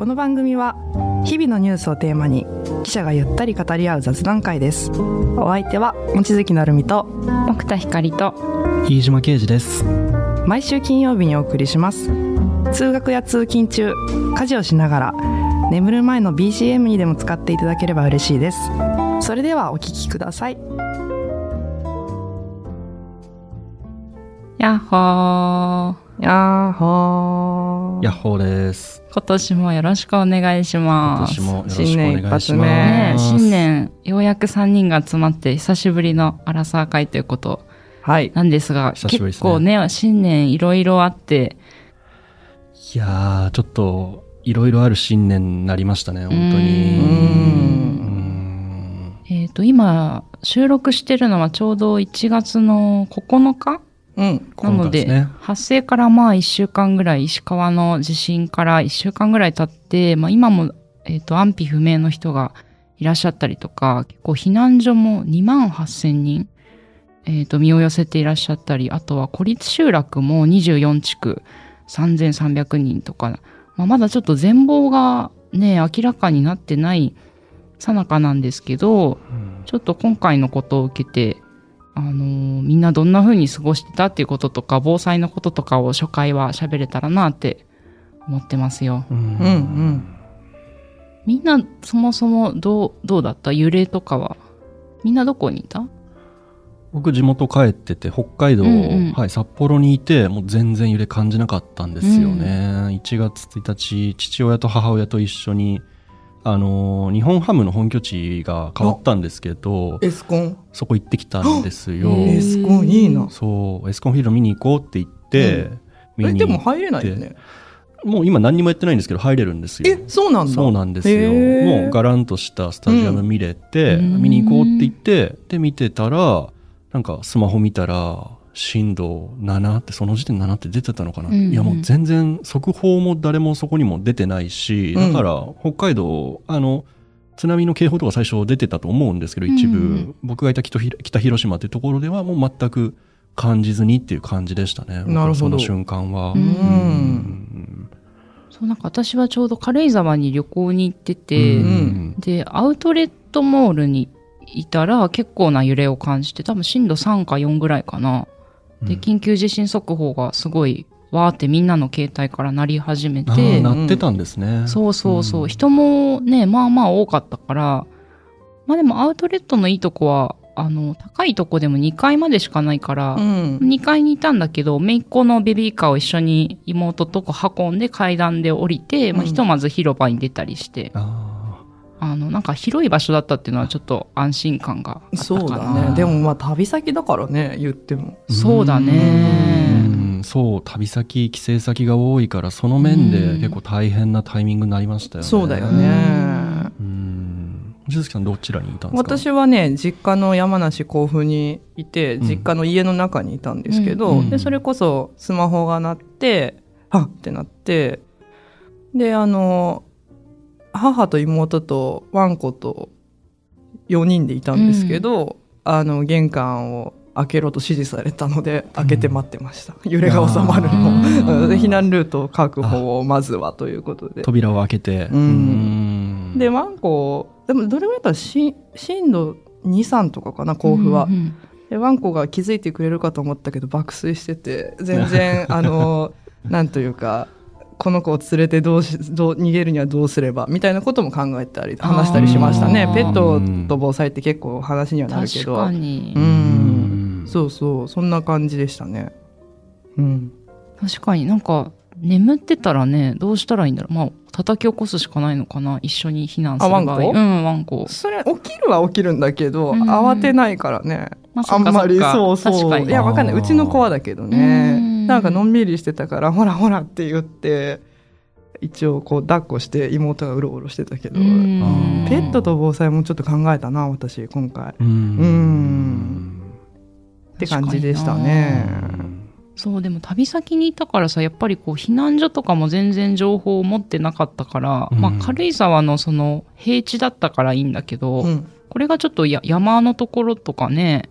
この番組は日々のニュースをテーマに記者がゆったり語り合う雑談会です。お相手は望月成美と奥田光と飯島啓二です。毎週金曜日にお送りします。通学や通勤中家事をしながら眠る前の BGM にでも使っていただければ嬉しいです。それではお聞きください。やっほー。やっほーヤッホーです。今年もよろしくお願いし今ます。年もよろしくお願いします。新年ねえ一新年。ようやく3人が集まって久しぶりのアラサー会ということはい。なんですが久しぶりですね。結構ね新年いろいろあって。いやーちょっといろいろある新年になりましたね本当に。えっ、と今収録してるのはちょうど1月の9日うん。なのでね。発生からまあ1週間ぐらい石川の地震から1週間ぐらい経って、まあ、今も、えー、と安否不明の人がいらっしゃったりとか結構避難所も2万8000人、えー、と身を寄せていらっしゃったりあとは孤立集落も24地区3300人とか、まあ、まだちょっと全貌がね明らかになってないさなかなんですけど、うん。ちょっと今回のことを受けて、あのーみんなどんな風に過ごしてたっていうこととか、防災のこととかを初回は喋れたらなって思ってますよ。うん。うんうん。みんなそもそもどう、どうだった？揺れとかは？みんなどこにいた？僕地元帰ってて北海道、うんうん。はい、札幌にいてもう全然揺れ感じなかったんですよね、1月1日父親と母親と一緒にあのー日本ハムの本拠地が変わったんですけどエスコン？そこ行ってきたんですよ。へエスコンいいな。そうエスコンフィールド見に行こうって言って、うん。見にえでも入れないよね。もう今何にもやってないんですけど入れるんですよ。えそうなんだ。そうなんですよ。もうガランとしたスタジアム見れて、うん見に行こうって言ってで見てたらなんかスマホ見たら震度7ってその時点で7って出てたのかな、うんうん。いやもう全然速報も誰もそこにも出てないしうん。だから北海道あの津波の警報とか最初出てたと思うんですけど一部、うんうん。僕がいた北広島っていうところではもう全く感じずにっていう感じでしたね。なるほど。その瞬間は。うん。うん。そう、なんか私はちょうど軽井沢に旅行に行ってて、うん。で、アウトレットモールにいたら結構な揺れを感じて、多分震度3か4ぐらいかな。で、うん。緊急地震速報がすごい、わーってみんなの携帯から鳴り始めあてー、なってたんですね。そうそうそう、ん。人もね、まあまあ多かったから、まあでもアウトレットのいいとこは、あの、高いとこでも2階までしかないから、うん。2階にいたんだけど、姪っ子のベビーカーを一緒に妹とこ運んで階段で降りて、まあ、うんひとまず広場に出たりして、ああの、なんか広い場所だったっていうのはちょっと安心感があったかな。そうだねでもまあ旅先だからね言ってもーそうだねうんそう旅先帰省先が多いからその面でうん結構大変なタイミングになりましたよね。そうだよねうん。鈴木さんどちらにいたんですか？私はね実家の山梨甲府にいてうん実家の家の中にいたんですけど、うんでそれこそスマホが鳴ってはっってなってであの母と妹とワンコと4人でいたんですけど、あの玄関を開けろと指示されたので開けて待ってました、揺れが収まるあの避難ルート確保をまずはということで。扉を開けて。うん。ん。でワンコでもどれぐらいだったらし震度23とかかな甲府は、うんうん。でワンコが気づいてくれるかと思ったけど爆睡してて全然 あのなんというかこの子を連れてどうしどう逃げるにはどうすればみたいなことも考えたり話したりしましたね。ペットと防災って結構話にはなるけ確どかに、ううん。んそうそう。そんな感じでしたね。うん。確かになんか眠ってたらねどうしたらいいんだろう。まあ叩き起こすしかないのかな。一緒に避難する場合。あワンコ？うんワンコ、それ起きるは起きるんだけど、うん。慌てないからね。まあんまりそうそう。確かに。いやわかんない。うちの子はだけどうねんなんかのんびりしてたから ほらほらって言って一応こう抱っこして妹がうろうろしてたけど、うん。ペットと防災もちょっと考えたな私今回。っうん。うん。て感じでしたね。そうでも旅先にいたからさやっぱりこう避難所とかも全然情報を持ってなかったから、うん。まあ、軽井沢のその平地だったからいいんだけど、うん。これがちょっとや山のところとかね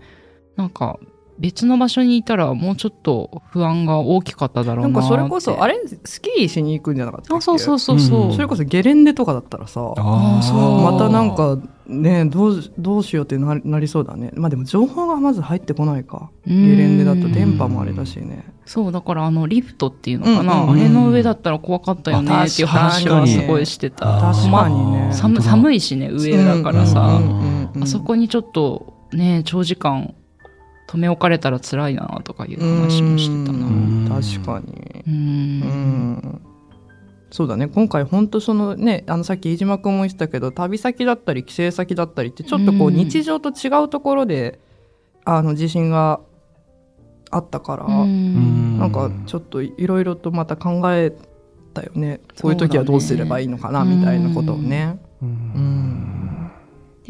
なんか別の場所にいたらもうちょっと不安が大きかっただろうな。なんかそれこそ、あれ？スキーしに行くんじゃなかったっけ？あ、そうそうそうそう。うんそれこそゲレンデとかだったらさ、あーそうまたなんかね、どう、どうしようってななりそうだね。まあでも情報がまず入ってこないか。ゲうんレンデだと電波もあれだしね。そう、だからあの、リフトっていうのかな、うんうんうんあれの上だったら怖かったよねあっていう話はすごいしてた。確かに確かにねまあ寒寒いしね、上だからさ、うんうんうんうんあそこにちょっとね、長時間止め置かれたら辛いなとかいう話もしてたな。確かに。う。うん。んそうだね。今回本当そのねあのさっき飯島君も言ってたけど旅先だったり帰省先だったりってちょっとこううん。日常と違うところで、あの地震があったから、うん。なんかちょっといろいろとまた考えたよね。こういう時はどうすればいいのかな、みたいなことをね。うん。で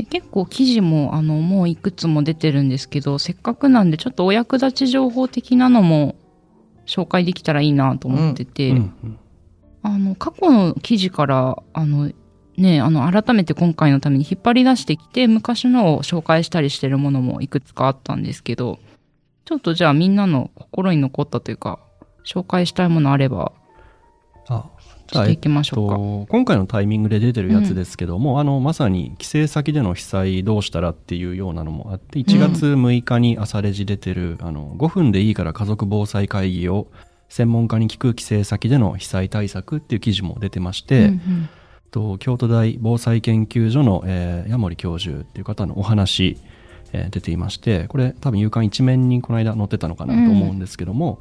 結構記事もあのもういくつも出てるんですけどせっかくなんでちょっとお役立ち情報的なのも紹介できたらいいなと思ってて、うんあの過去の記事からあのねあの改めて今回のために引っ張り出してきて昔のを紹介したりしてるものもいくつかあったんですけどちょっとじゃあみんなの心に残ったというか紹介したいものあれば。あしていきましょうか。と今回のタイミングで出てるやつですけども、あのまさに帰省先での被災どうしたらっていうようなのもあって1月6日に朝レジ出てる、あの5分でいいから家族防災会議を専門家に聞く帰省先での被災対策っていう記事も出てまして、うんうんと京都大防災研究所の、えー、矢森教授っていう方のお話、えー出ていましてこれ多分夕刊一面にこの間載ってたのかなと思うんですけども、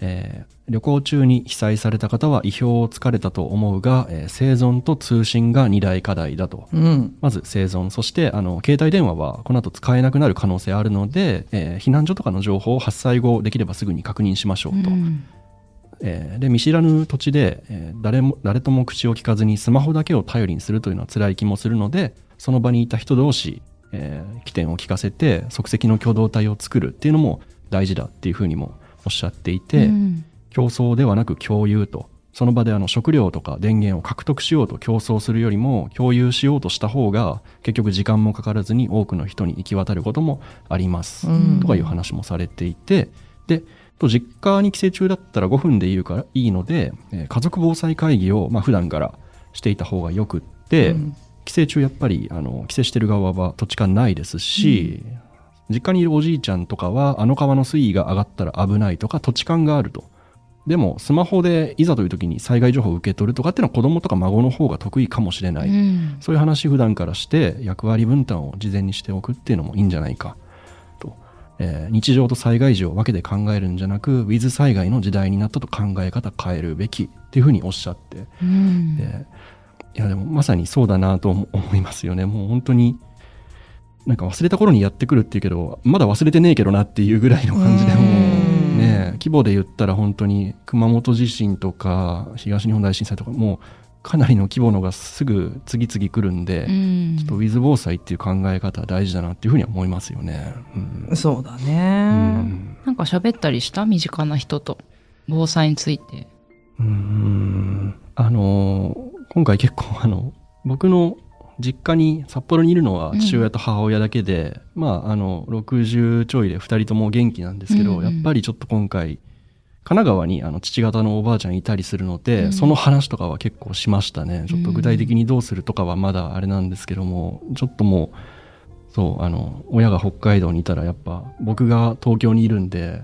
えー旅行中に被災された方は意表をつかれたと思うが、えー生存と通信が二大課題だと。うんまず生存、そしてあの携帯電話はこの後使えなくなる可能性あるので、えー避難所とかの情報を発災後できればすぐに確認しましょうと。うんえーで見知らぬ土地で、えー誰も誰とも口を聞かずにスマホだけを頼りにするというのは辛い気もするのでその場にいた人同士、えー起点を聞かせて即席の共同体を作るっていうのも大事だっていうふうにもおっしゃっていて、うん。競争ではなく共有とその場であの食料とか電源を獲得しようと競争するよりも共有しようとした方が結局時間もかからずに多くの人に行き渡ることもあります、うん。とかいう話もされていてでと実家に帰省中だったら5分でいいからいいので、えー家族防災会議をまあ普段からしていた方がよくって、うん。帰省中やっぱりあの帰省してる側は土地勘ないですし、実家にいるおじいちゃんとかはあの川の水位が上がったら危ないとか土地勘があると。でもスマホでいざという時に災害情報を受け取るとかっていうのは子供とか孫の方が得意かもしれない。うんそういう話普段からして役割分担を事前にしておくっていうのもいいんじゃないかと。えー日常と災害時を分けて考えるんじゃなく、ウィズ災害の時代になったと考え方変えるべきっていうふうにおっしゃって、うんでいやでもまさにそうだなと思思いますよね。もう本当に、なんか忘れた頃にやってくるっていうけど、まだ忘れてねえけどなっていうぐらいの感じでもうんね、規模で言ったら本当に熊本地震とか東日本大震災とかもうかなりの規模のがすぐ次々来るんで、うんちょっとウィズ防災っていう考え方は大事だなっていうふうには思いますよね。うんそうだうね。んなんか喋ったりした？身近な人と防災について。うんあの今回結構あの僕の実家に札幌にいるのは父親と母親だけで、まああの60ちょいで2人とも元気なんですけど、うんうんやっぱりちょっと今回神奈川にあの父方のおばあちゃんいたりするので、うん。その話とかは結構しましたね。ちょっと具体的にどうするとかはまだあれなんですけどもちょっともうそうあの親が北海道にいたらやっぱ僕が東京にいるんで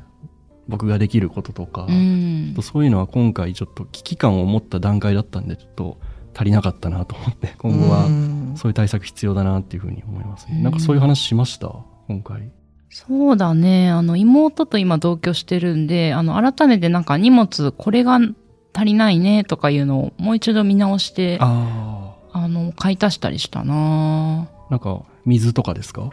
僕ができることとか、うん。とそういうのは今回ちょっと危機感を持った段階だったんでちょっと足りなかったなと思って今後はうん。そういう対策必要だなっていうふうに思いますね、うん。なんかそういう話しました？今回。そうだね。あの、妹と今同居してるんで、あの、改めてなんか荷物、これが足りないねとかいうのをもう一度見直して、ああの、買い足したりしたな。あなんか水とかですか？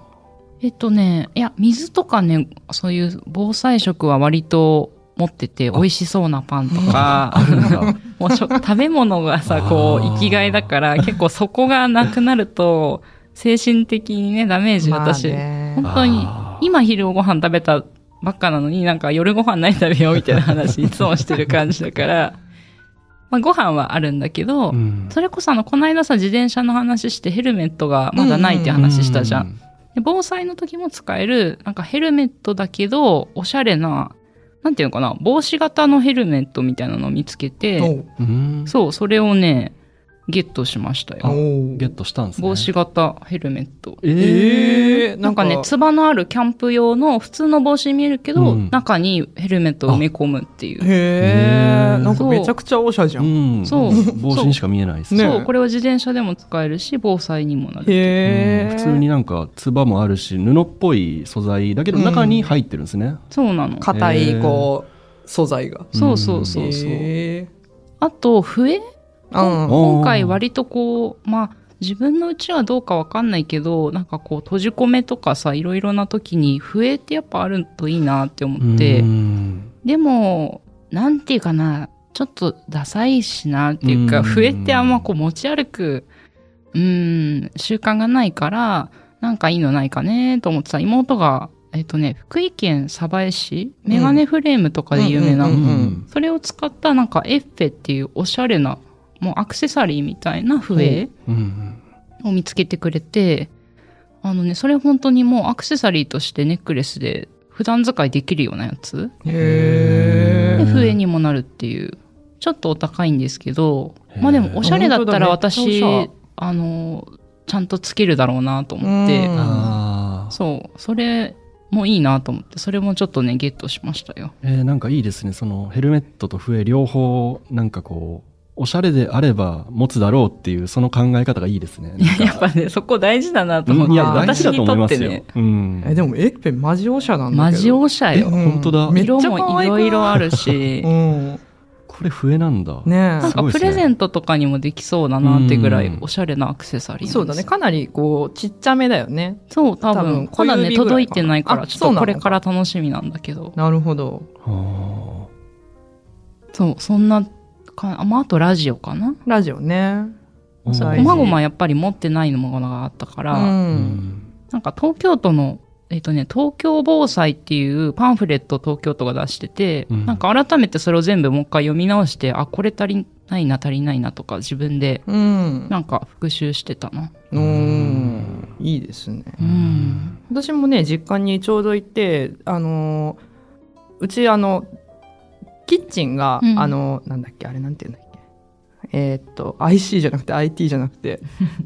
えっとね、いや、水とかね、そういう防災食は割と持ってて、美味しそうなパンとか、あるんだもう 食べ物がさ、こう、生きがいだから、結構そこがなくなると、精神的にね、ダメージ、私、本当に今昼ご飯食べたばっかなのになんか夜ご飯何食べようみたいな話 いつもしてる感じだから、まあご飯はあるんだけど、うん。それこそあの、この間さ、自転車の話してヘルメットがまだないって話したじゃん。うで防災の時も使える、なんかヘルメットだけど、おしゃれな、なんていうのかな、帽子型のヘルメットみたいなのを見つけて、そう、それをね、ゲットしましたよ。ゲットしたんですね。帽子型ヘルメット。えーえー、なんかね、つばのあるキャンプ用の普通の帽子に見えるけど、うん中にヘルメットを埋め込むっていう。へえなんかめちゃくちゃオシャじゃん、うん。そう帽子にしか見えないですね。ねそう、これは自転車でも使えるし、防災にもなる。へえうん普通になんか、つばもあるし、布っぽい素材だけど、中に入ってるんですね。そうなの。硬いこう素材がそうそうそうそう。へあと、笛？今回割とこう、まあ、自分のうちはどうかわかんないけど、なんかこう、閉じ込めとかさ、いろいろな時に笛ってやっぱあるといいなって思って、うん。でも、なんていうかな、ちょっとダサいしなっていうか、うん。笛ってあんまこう持ち歩く、うん、習慣がないから、なんかいいのないかねと思ってさ、妹が、えっとね、福井県鯖江市、メガネフレームとかで有名な、うん。うん。うん。それを使ったなんかエッフェっていうおしゃれな、もうアクセサリーみたいな笛うんを見つけてくれて、あのね、それ本当にもうアクセサリーとしてネックレスで普段使いできるようなやつで、へえ笛にもなるっていう。ちょっとお高いんですけど、まあでもおしゃれだったら私あの、ちゃんとつけるだろうなと思って。そう、それもいいなと思って、それもちょっとね、ゲットしましたよ。えーなんかいいですね。そのヘルメットと笛両方、なんかこう、おしゃれであれば持つだろうっていう、その考え方がいいですね。いや、やっぱね、そこ大事だなと思って、うんいや、大事だ私にと思いますよ。とってね、うん。えでもエッペンマジオシャなんだけど。マジおしゃよ。うん本当だ。色もいろいろあるし。う、ん。これ笛なんだ。ねなんかプレゼンントとかにもできそうだなってぐらいうん。おしゃれなアクセサリーなんそうだね。かなりこうちっちゃめだよね。そう、多多分。分まだね、届いてないから、あちょっとこれから楽しみなんだけど。なるほど。そう、そんなか、あまあ、あとラジオかな。ラジオね。そう、こまごまやっぱり持ってないものがあったから、ううん。ん。なんか東京都の、えっ、とね、東京防災っていうパンフレットを東京都が出してて、うん。なんか改めてそれを全部もう一回読み直して、あ、これ足りないな、足りないなとか自分でうん。なんか復習してたな。うん。いいですね。うん。私もね実家にちょうど行ってあのうちあのキッチンが、うん。あのなんだっけあれなんて言うんだっけ。えーっと IC じゃなくて IT じゃなくて。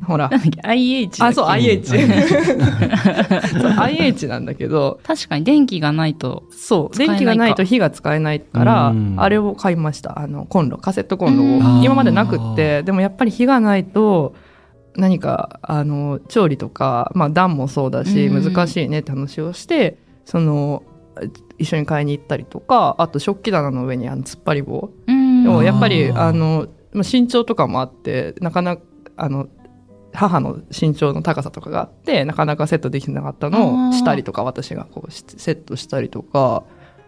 ほら。なんだっけ ?IH あそう IH うん。そう IH なんだけど。確かに電気がないと、そう電気がないと火が使えないからうん。あれを買いました。あのコンロカセットコンロうん。を今までなくって。でもやっぱり火がないと何かあの調理とか、まあ、暖もそうだしうん。難しいねって話をしてその一緒に買いに行ったりとかあと食器棚の上にあの突っ張り棒うん。をやっぱりあのまあ身長とかもあってなかなかあの母の身長の高さとかがあってなかなかセットできなかったのをしたりとか私がこうしセットしたりとか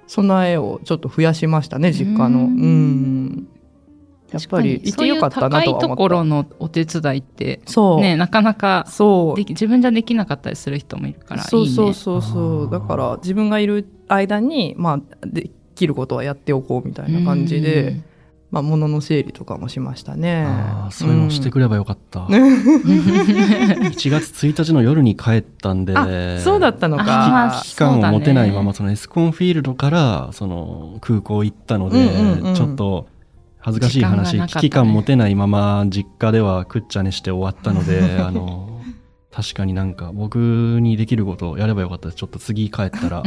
備えをちょっと増やしましたね実家の。ううんんやっぱりいてよかったなとはそういう高いとこ思っろのお手伝いってた。そう、ねなかなかそう。自分じゃできなかったりする人もいるからいいね。そうそうそう。そうだから自分がいる間にまあできることはやっておこうみたいな感じで、まあ、物の整理とかもしましたね。ああ、そういうのをしてくればよかった。ね1月1日の夜に帰ったんで、あそうだったのあか期間を持てないまま、そそのエスコンフィールドから、その空港行ったので、うんうんうん。ちょっと恥ずかしい話、ね危機感持てないまま実家ではくっちゃねして終わったので、あの、確かになんか僕にできることをやればよかったです。ちょっと次帰ったら、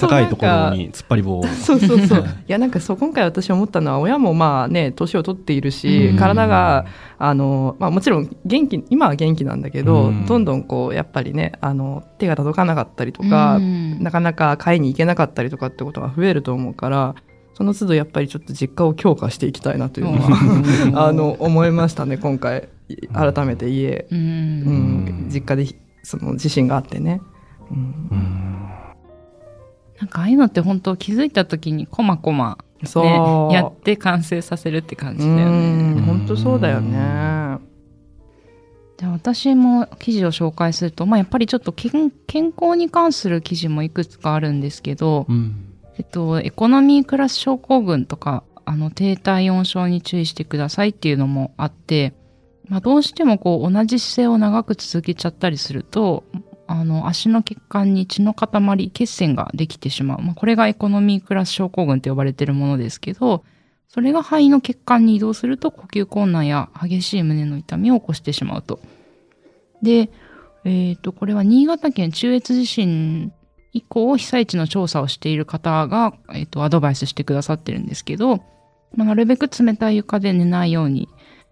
高いとこなんかろに突っ張り棒を。そうそうそう。はいいや、なんかそう、今回私思ったのは、親もまあね、年を取っているし、うん体が、あの、まあもちろん元気、今は元気なんだけど、うんどんどんこう、やっぱりね、あの、手が届かなかったりとか、なかなか買いに行けなかったりとかってことが増えると思うから、その都度やっぱりちょっと実家を強化していきたいなというのは、あの、思いましたね、今回。改めて家、ううん。ん、実家でその地震があってね。うん。うん。なんかああいうのって本当気づいた時にこまこまそう、ねやって完成させるって感じだようん。ね。本当そうだよね。で私も記事を紹介すると、まあ、やっぱりちょっと健健康に関する記事もいくつかあるんですけど、うんえっと、エコノミークラス症候群とか、あの、低体温症に注意してくださいっていうのもあって、まあ、どうしてもこう、同じ姿勢を長く続けちゃったりすると、あの、足の血管に血の塊、血栓ができてしまう。まあ、これがエコノミークラス症候群と呼ばれているものですけど、それが肺の血管に移動すると呼吸困難や激しい胸の痛みを起こしてしまうと。で、えっ、と、これは新潟県中越地震以降被災地の調査をしている方が、えっ、と、アドバイスしてくださってるんですけど、まあ、なるべく冷たい床で寝ないように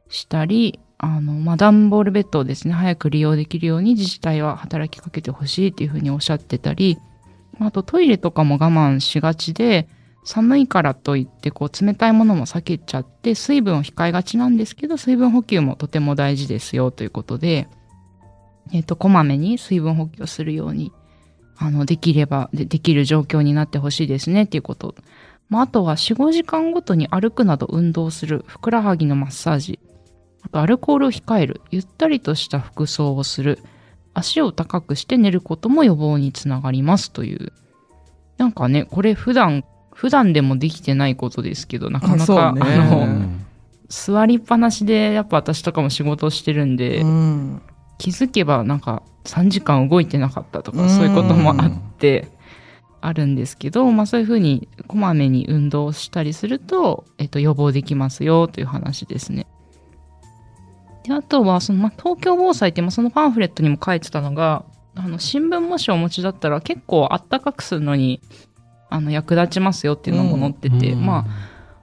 したり、あの、まあ、段ボールベッドをですね、早く利用できるように自治体は働きかけてほしいっていうふうにおっしゃってたり、あとトイレとかも我慢しがちで、寒いからといってこう冷たいものも避けちゃって水分を控えがちなんですけど水分補給もとても大事ですよということで、えっ、と、こまめに水分補給をするように、あの、できればで、できる状況になってほしいですねっていうこと。まあ、あとは4、5時間ごとに歩くなど運動する、ふくらはぎのマッサージ、あとアルコールを控える、ゆったりとした服装をする、足を高くして寝ることも予防につながりますという。なんかね、これ普段、普段でもできてないことですけど、なかなか、あね。あの、うん座りっぱなしで、やっぱ私とかも仕事をしてるんで、うん気づけばなんか3時間動いてなかったとか、そういうこともあって、あるんですけど、まあそういうふうにこまめに運動したりすると、えっと、予防できますよという話ですね。で、あとは、その、まあ、東京防災って、まあ、そのパンフレットにも書いてたのが、あの、新聞もしお持ちだったら結構あったかくするのに、あの、役立ちますよっていうのも載ってて、うんま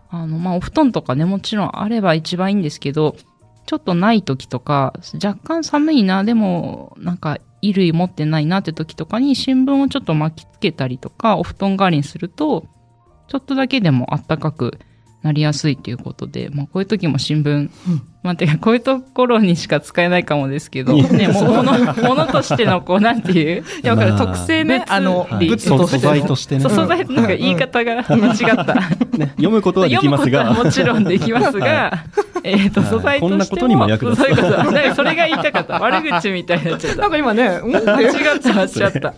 あ、あの、まあ、お布団とかね、もちろんあれば一番いいんですけど、ちょっとない時とか、若干寒いな、でも、なんか、衣類持ってないなって時とかに新聞をちょっと巻きつけたりとか、お布団代わりにすると、ちょっとだけでもあったかくなりやすいということで、まあ、こういう時も新聞、まあ、てか、こういうところにしか使えないかもですけど、ね、ももの、ものとしての、こう、なんていう、いや、わかる。まあ特性ね、別あの、はい。物として素材としてね。素材、なんか言い方が間違った。ね読むことはできますが。もちろんできますが、えっと、はい。素材としても。こんなことにも役立つ。そうそれが言いたかった。悪口みたい になっちゃった。なん。か今ね、間違った、間違った。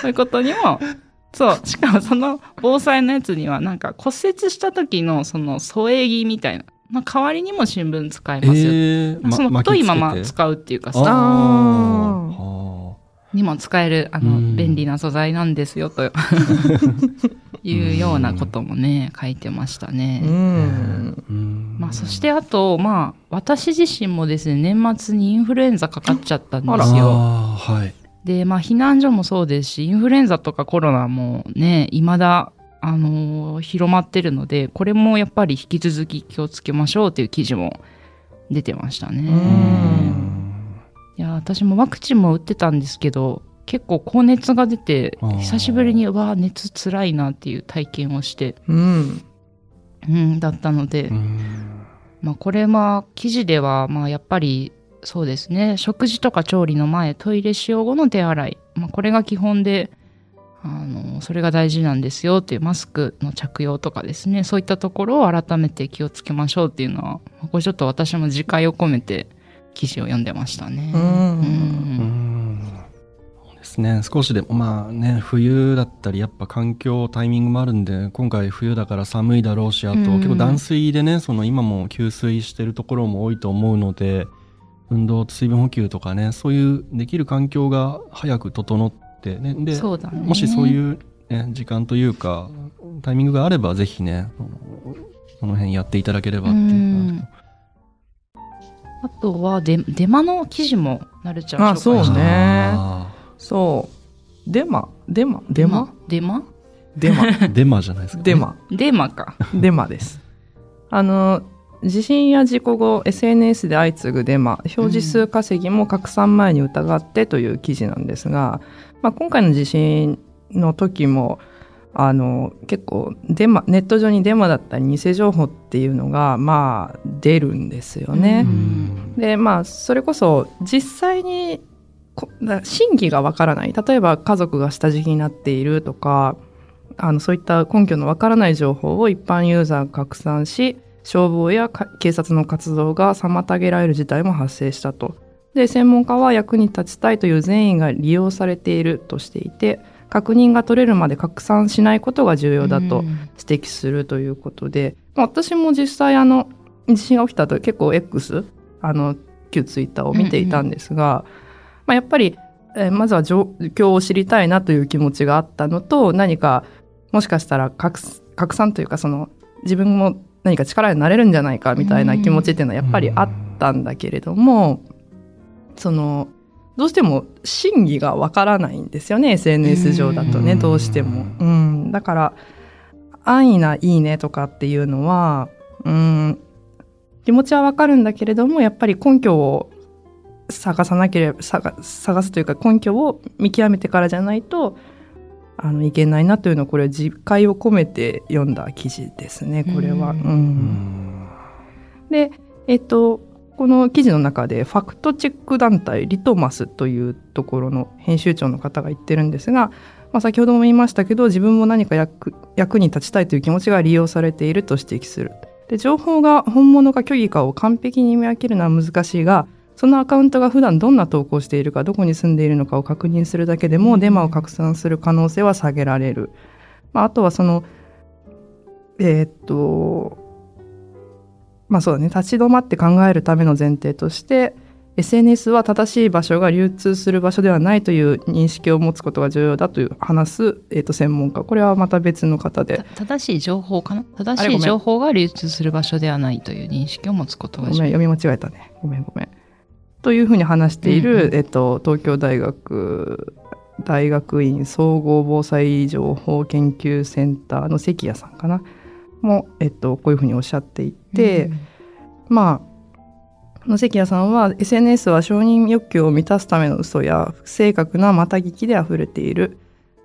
そういうことにも、そう。しかもその防災のやつには、なんか骨折した時のその添え木みたいな。まあ、代わりにも新聞使えますよ。えーその太いまま使うっていうかあさ、にも使える、あの、うん便利な素材なんですよ、と いうようなこともね、書いてましたね。まあ、そしてあと、まあ、私自身もですね、年末にインフルエンザかかっちゃったんですよ。はいで、まあ、避難所もそうですし、インフルエンザとかコロナもね、未だ、あのー広まってるので、これもやっぱり引き続き気をつけましょうっていう記事も出てましたね。うんいや、私もワクチンも打ってたんですけど、結構高熱が出て久しぶりに、うわあ、熱つらいなっていう体験をして、うん。うん、だったので、うんまあ、これは記事では、まあ、やっぱりそうですね。食事とか調理の前トイレ使用後の手洗い、まあ、これが基本であのそれが大事なんですよっていうマスクの着用とかですね。そういったところを改めて気をつけましょうっていうのはこれちょっと私も自戒を込めて記事を読んでましたね。うん。ですね。少しでもまあね冬だったりやっぱ環境タイミングもあるんで今回冬だから寒いだろうしあとうん。結構断水でねその今も給水してるところも多いと思うので運動水分補給とかねそういうできる環境が早く整ってね。でそうだね。もしそういう、ね、時間というかタイミングがあればぜひねその辺やっていただければっていううんあとはデデマの記事もなるちゃんあそうね。あそう。デマ？デマ？デマ？デマ？デマ？ー デマじゃないですか、ね、デマ。デマか。デマです。あの、地震や事故後、SNS で相次ぐデマ、表示数稼ぎも拡散前に疑ってという記事なんですが、まあ、今回の地震の時も、あの、結構デマ、ネット上にデマだったり偽情報っていうのが、まあ、出るんですよね。うんでまあそれこそ実際に真偽がわからない例えば家族が下敷きになっているとかあのそういった根拠のわからない情報を一般ユーザーが拡散し消防やか警察の活動が妨げられる事態も発生したと。で専門家は役に立ちたいという善意が利用されているとしていて確認が取れるまで拡散しないことが重要だとうん。指摘するということで、まあ私も実際あの地震が起きた後結構 X あの旧ツイッターを見ていたんですが、まあ、やっぱりえーまずは状況を知りたいなという気持ちがあったのと何かもしかしたら拡拡散というかその自分も何か力になれるんじゃないかみたいな気持ちっていうのはやっぱりあったんだけれども、そのどうしても真偽がわからないんですよね SNS 上だとねうんどうしても。うん、だから安易な「いいね」とかっていうのはうん。気持ちはわかるんだけれどもやっぱり根拠を探さなければ探探すというか根拠を見極めてからじゃないとあのいけないなというのをこれ実戒を込めて読んだ記事ですねこれは。うんで、えっと、この記事の中でファクトチェック団体リトマスというところの編集長の方が言ってるんですが、まあ、先ほども言いましたけど自分も何か役役に立ちたいという気持ちが利用されていると指摘する。で情報が本物か虚偽かを完璧に見分けるのは難しいがそのアカウントが普段どんな投稿をしているかどこに住んでいるのかを確認するだけでもデマを拡散する可能性は下げられる。まあ、あとはそのえーっとまあそうだね。立ち止まって考えるための前提として SNS は正しい場所が流通する場所ではないという認識を持つことが重要だという話す、えー、と専門家。これはまた別の方で。た正しい情報かな？正しい情報が流通する場所ではないという認識を持つことが重要。ごめん。読み間違えたね。ごめんごめん。というふうに話している、うんうん。えっと、東京大学大学院総合防災情報研究センターの関谷さんかな。も、えっと、こういうふうにおっしゃっていて、まあ野関谷さんは SNS は承認欲求を満たすための嘘や不正確なまた聞きであふれている。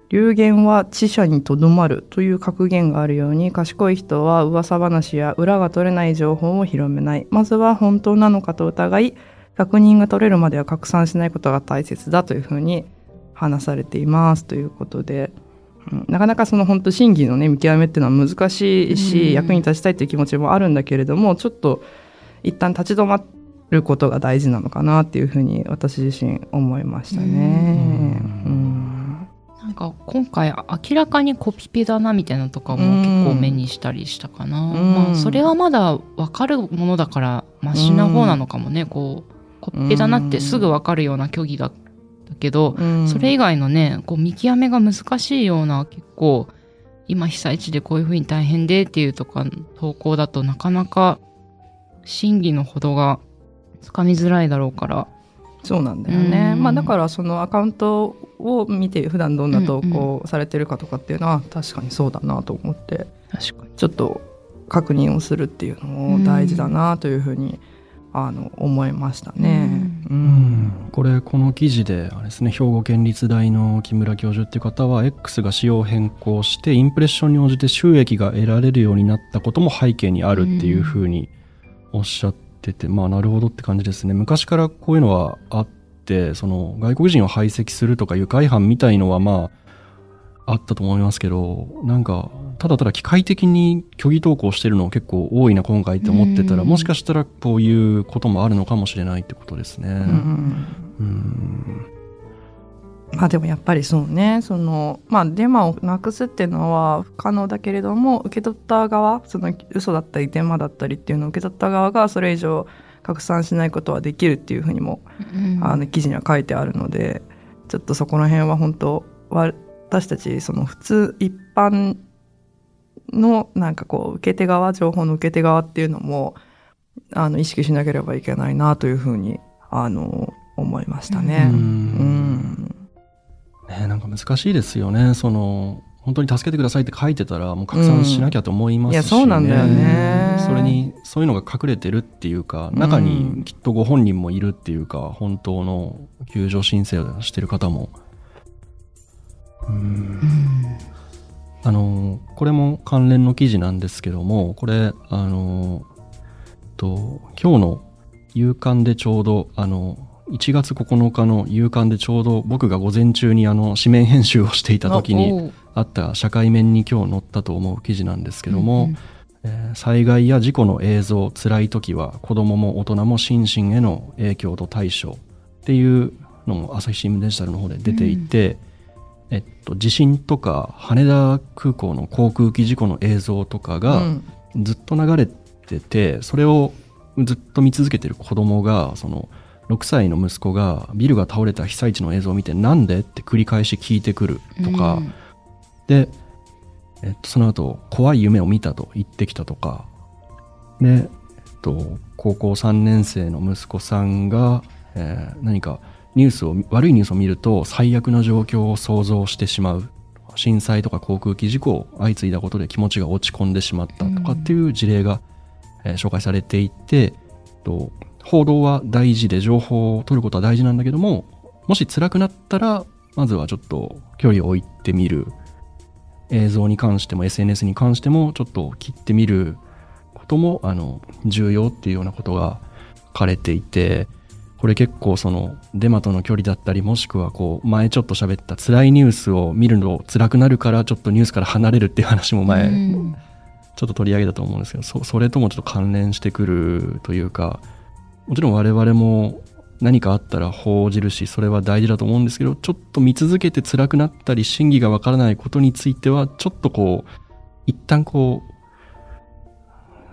流言は知者にとどまるという格言があるように賢い人は噂話や裏が取れない情報を広めない。まずは本当なのかと疑い確認が取れるまでは拡散しないことが大切だというふうに話されていますということで、うんなかなかその本当真偽のね見極めっていうのは難しいし、うん。役に立ちたいという気持ちもあるんだけれどもちょっと一旦立ち止まることが大事なのかなっていうふうに私自身思いましたね。うん。うん。なんか今回明らかにコピペだなみたいなのとかも結構目にしたりしたかな、うん。まあそれはまだ分かるものだからマシな方なのかもね、こうコピペだなってすぐ分かるような虚偽だったけど、うん。それ以外のねこう見極めが難しいような結構今被災地でこういうふうに大変でっていうとか投稿だとなかなか真偽のほどがつかみづらいだろうから。そうなんだよね、うん。まあだからそのアカウントを見て普段どんな投稿されてるかとかっていうのは確かにそうだなと思って確かに。ちょっと確認をするっていうのも大事だなというふうに、あの思いましたね。ううん。んこれこの記事であれですね兵庫県立大の木村教授っていう方は X が仕様変更してインプレッションに応じて収益が得られるようになったことも背景にあるっていうふうにおっしゃってて、まあなるほどって感じですね。昔からこういうのはあってその外国人を排斥するとか愉快犯みたいのはまああったと思いますけどなんかただただ機械的に虚偽投稿してるの結構多いな今回って思ってたらうん。もしかしたらこういうこともあるのかもしれないってことですね。うん。うん。まあでもやっぱりそうねそのまあデマをなくすっていうのは不可能だけれども受け取った側その嘘だったりデマだったりっていうのを受け取った側がそれ以上拡散しないことはできるっていうふうにもあの記事には書いてあるのでちょっとそこの辺は本当わ私たちその普通一般のなんかこう受け手側情報の受け手側っていうのもあの意識しなければいけないなというふうにあの思いましたね。ううん。んねなんか難しいですよね。その本当に助けてくださいって書いてたらもう拡散しなきゃと思いますし、ね。いやそうなんだよね。それにそういうのが隠れてるっていうか中にきっとご本人もいるっていうか本当の救助申請をしてる方も。うんあのこれも関連の記事なんですけどもこれあのと今日の夕刊でちょうどあの1月9日の夕刊でちょうど僕が午前中にあの紙面編集をしていた時にあった社会面に今日載ったと思う記事なんですけども、うんうん。えー災害や事故の映像辛い時は子どもも大人も心身への影響と対処っていうのも朝日新聞デジタルの方で出ていて、えっと、地震とか羽田空港の航空機事故の映像とかがうん。ずっと流れててそれをずっと見続けてる子供がその6歳の息子がビルが倒れた被災地の映像を見てなんでって繰り返し聞いてくるとか、うん。で、えっと、その後怖い夢を見たと言ってきたとか。で、えっと、高校3年生の息子さんが、えー何かニュースを悪いニュースを見ると最悪の状況を想像してしまう。震災とか航空機事故相次いだことで気持ちが落ち込んでしまったとかっていう事例が、えー紹介されていて、と報道は大事で情報を取ることは大事なんだけどももし辛くなったらまずはちょっと距離を置いてみる。映像に関しても SNS に関してもちょっと切ってみることもあの重要っていうようなことが書かれていてこれ結構そのデマとの距離だったりもしくはこう前ちょっと喋った辛いニュースを見るの辛くなるからちょっとニュースから離れるっていう話も前うん。ちょっと取り上げたと思うんですけどそそれともちょっと関連してくるというかもちろん我々も何かあったら報じるしそれは大事だと思うんですけどちょっと見続けて辛くなったり真偽がわからないことについてはちょっとこう一旦こう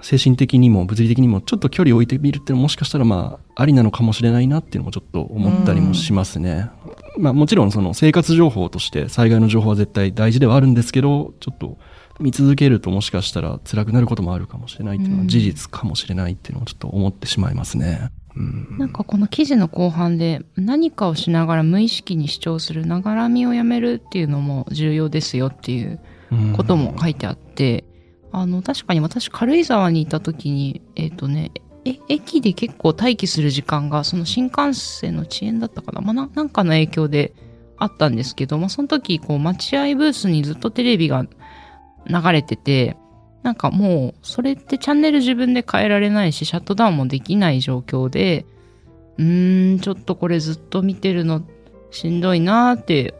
精神的にも物理的にもちょっと距離を置いてみるっていうのももしかしたらまあありなのかもしれないなっていうのもちょっと思ったりもしますね。まあもちろんその生活情報として災害の情報は絶対大事ではあるんですけどちょっと見続けるともしかしたら辛くなることもあるかもしれないっていうのはうん事実かもしれないっていうのをちょっと思ってしまいますね。うんなんかこの記事の後半で何かをしながら無意識に主張するながらみをやめるっていうのも重要ですよっていうことも書いてあって、あの、確かに私軽井沢にいた時に、えっ、とね、え、駅で結構待機する時間が、その新幹線の遅延だったかな？まあ、ななんかの影響であったんですけど、まあ、その時、こう、待合ブースにずっとテレビが流れてて、なんかもう、それってチャンネル自分で変えられないし、シャットダウンもできない状況で、うーん、ちょっとこれずっと見てるのしんどいなーって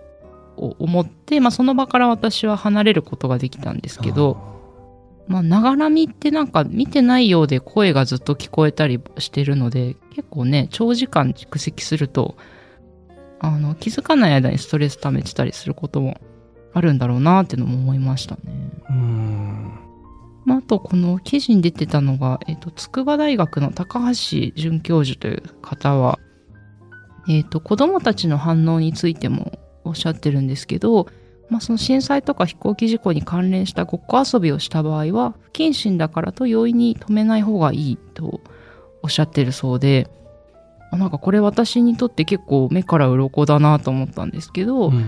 思って、まあ、その場から私は離れることができたんですけど、まあ、ながらみってなんか見てないようで声がずっと聞こえたりしてるので、結構ね、長時間蓄積すると、あの、気づかない間にストレス溜めてたりすることもあるんだろうなっていうのも思いましたね。うんまあ、あと、この記事に出てたのが、えっ、と、筑波大学の高橋准教授という方は、えっ、と、子供たちの反応についてもおっしゃってるんですけど、まあ、その震災とか飛行機事故に関連したごっこ遊びをした場合は、不謹慎だからと容易に止めない方がいいとおっしゃってるそうで、あなんかこれ私にとって結構目から鱗だなと思ったんですけど、うん。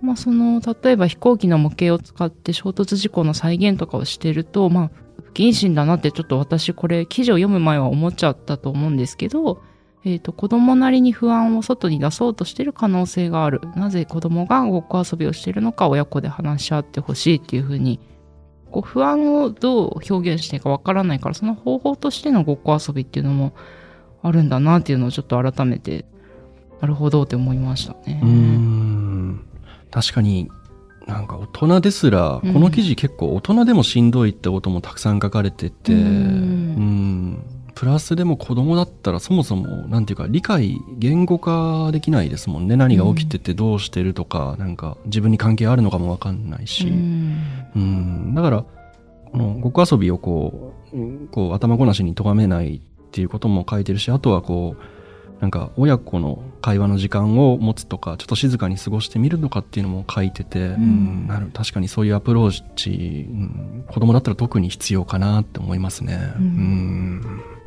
まあ、その例えば飛行機の模型を使って衝突事故の再現とかをしてると、まあ、不謹慎だなってちょっと私これ記事を読む前は思っちゃったと思うんですけど、えっと子供なりに不安を外に出そうとしてる可能性がある。なぜ子供がごっこ遊びをしてるのか親子で話し合ってほしいっていうふうに。こう不安をどう表現していいかわからないからその方法としてのごっこ遊びっていうのもあるんだなっていうのをちょっと改めてなるほどって思いましたね。うん。確かになんか大人ですら、うん。この記事結構大人でもしんどいってこともたくさん書かれてて、うん。うんプラスでも子供だったらそもそもなんていうか理解言語化できないですもんね。何が起きててどうしてるとか、なんか自分に関係あるのかもわかんないし、うん。うん、だからこのごっこ遊びをこううんこう頭ごなしに咎めないっていうことも書いてるしあとはこうなんか親子の会話の時間を持つとかちょっと静かに過ごしてみるとかっていうのも書いてて、うん。なる確かにそういうアプローチ、うん、子供だったら特に必要かなって思いますね。うん。うん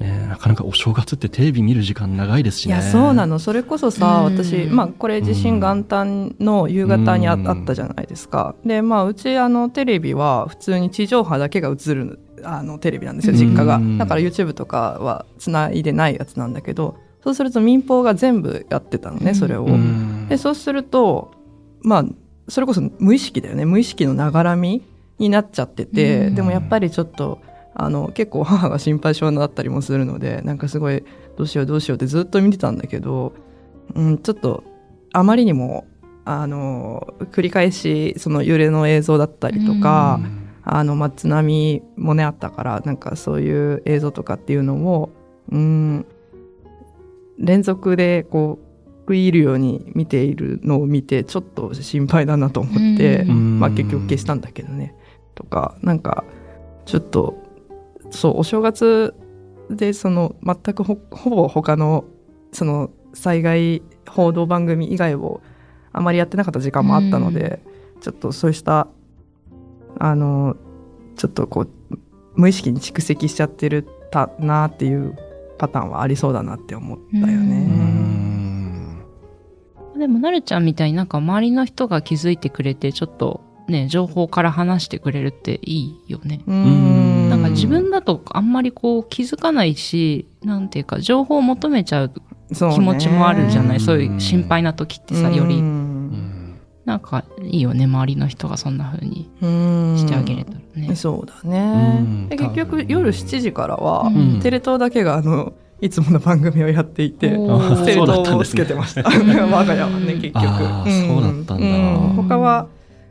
ねえなかなかお正月ってテレビ見る時間長いですしね。いやそうなの。それこそさ、うん。私まあこれ地震元旦の夕方にあ,、ったじゃないですか。でまあうちあのテレビは普通に地上波だけが映るあのテレビなんですよ実家が。うん。だから YouTube とかはつないでないやつなんだけどそうすると民放が全部やってたのね、うん。それを、うん。でそうするとまあそれこそ無意識だよね。無意識のながらみになっちゃってて、うん。でもやっぱりちょっとあの結構母が心配性だったりもするのでなんかすごいどうしようどうしようってずっと見てたんだけど、うん、ちょっとあまりにもあの繰り返しその揺れの映像だったりとか、あのまあ、津波もねあったからなんかそういう映像とかっていうのをうん連続でこう食い入るように見ているのを見てちょっと心配だなと思って、うん。まあ、結局消したんだけどね。とかなんかちょっとそうお正月でその全くほほぼ他のその災害報道番組以外をあまりやってなかった時間もあったので、ちょっとそうしたあのちょっとこう無意識に蓄積しちゃってるたなっていうパターンはありそうだなって思ったよね。んでもなるちゃんみたいになんか周りの人が気づいてくれてちょっとね情報から話してくれるっていいよね。うんか自分だとあんまりこう気づかないしなんていうか情報を求めちゃう気持ちもあるじゃない？そう,、うんいう心配な時ってさより。なんかいいよね周りの人がそんな風にうん。してあげれたらね。そうだね、うん。で結局夜7時からは、うん。テレ東だけがあのいつもの番組をやっていてテレそうだった東をつんですね。けてました我が家はね結局。そうだったんだ。う他は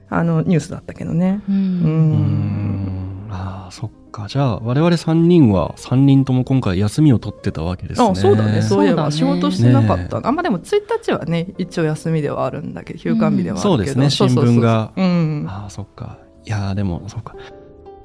あのニュースだったけどね。ううん。うん。んああそっか。じゃあ我々3人は3人とも今回休みを取ってたわけですね。あそうだね。そういえば仕事してなかった、あまあでも1日はね一応休みではあるんだけど休館日ではあるけど、そうですね。そうそうそう新聞が。うん。ああそっか。いやーでもそっか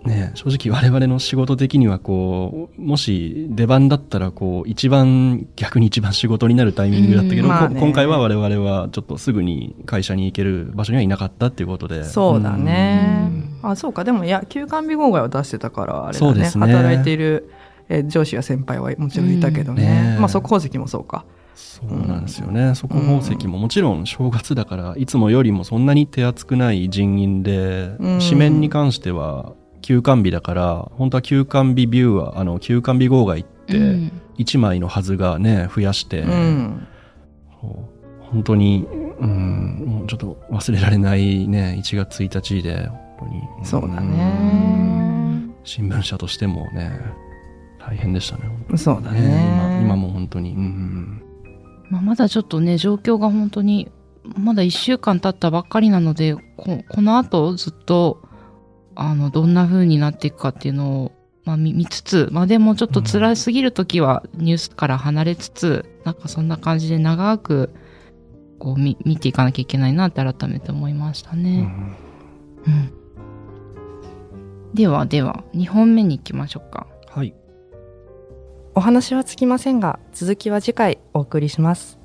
ねえ正直我々の仕事的にはこうもし出番だったらこう一番逆に一番仕事になるタイミングだったけど、うんまあね。こ今回は我々はちょっとすぐに会社に行ける場所にはいなかったっていうことで。そうだね。うん。あそうか。でもいや休館日号外を出してたからあれだね。そうですね。働いている、えー上司や先輩はもちろんいたけどね,、うん。ねまあ速報席もそうか。そうなんですよね、速報席ももちろん正月だからいつもよりもそんなに手厚くない人員で、うん。紙面に関しては休館日だから本当は休館日ビューはあの休館日号外ってうん。1枚のはずがね増やして、うん。本当に、うん、もうちょっと忘れられないね1月1日で本当に。そうだん。ね新聞社としてもね大変でしたねそうだね。ね今今も本当に、うんまあ、まだちょっとね状況が本当にまだ1週間経ったばっかりなのでここの後ずっとあのどんな風になっていくかっていうのを、まあ、見見つつ、まあ、でもちょっと辛すぎる時はニュースから離れつつ、なんかそんな感じで長くこう見見ていかなきゃいけないなって改めて思いましたうね。んうんではでは2本目に行きましょうか。はいお話はつきませんが続きは次回お送りします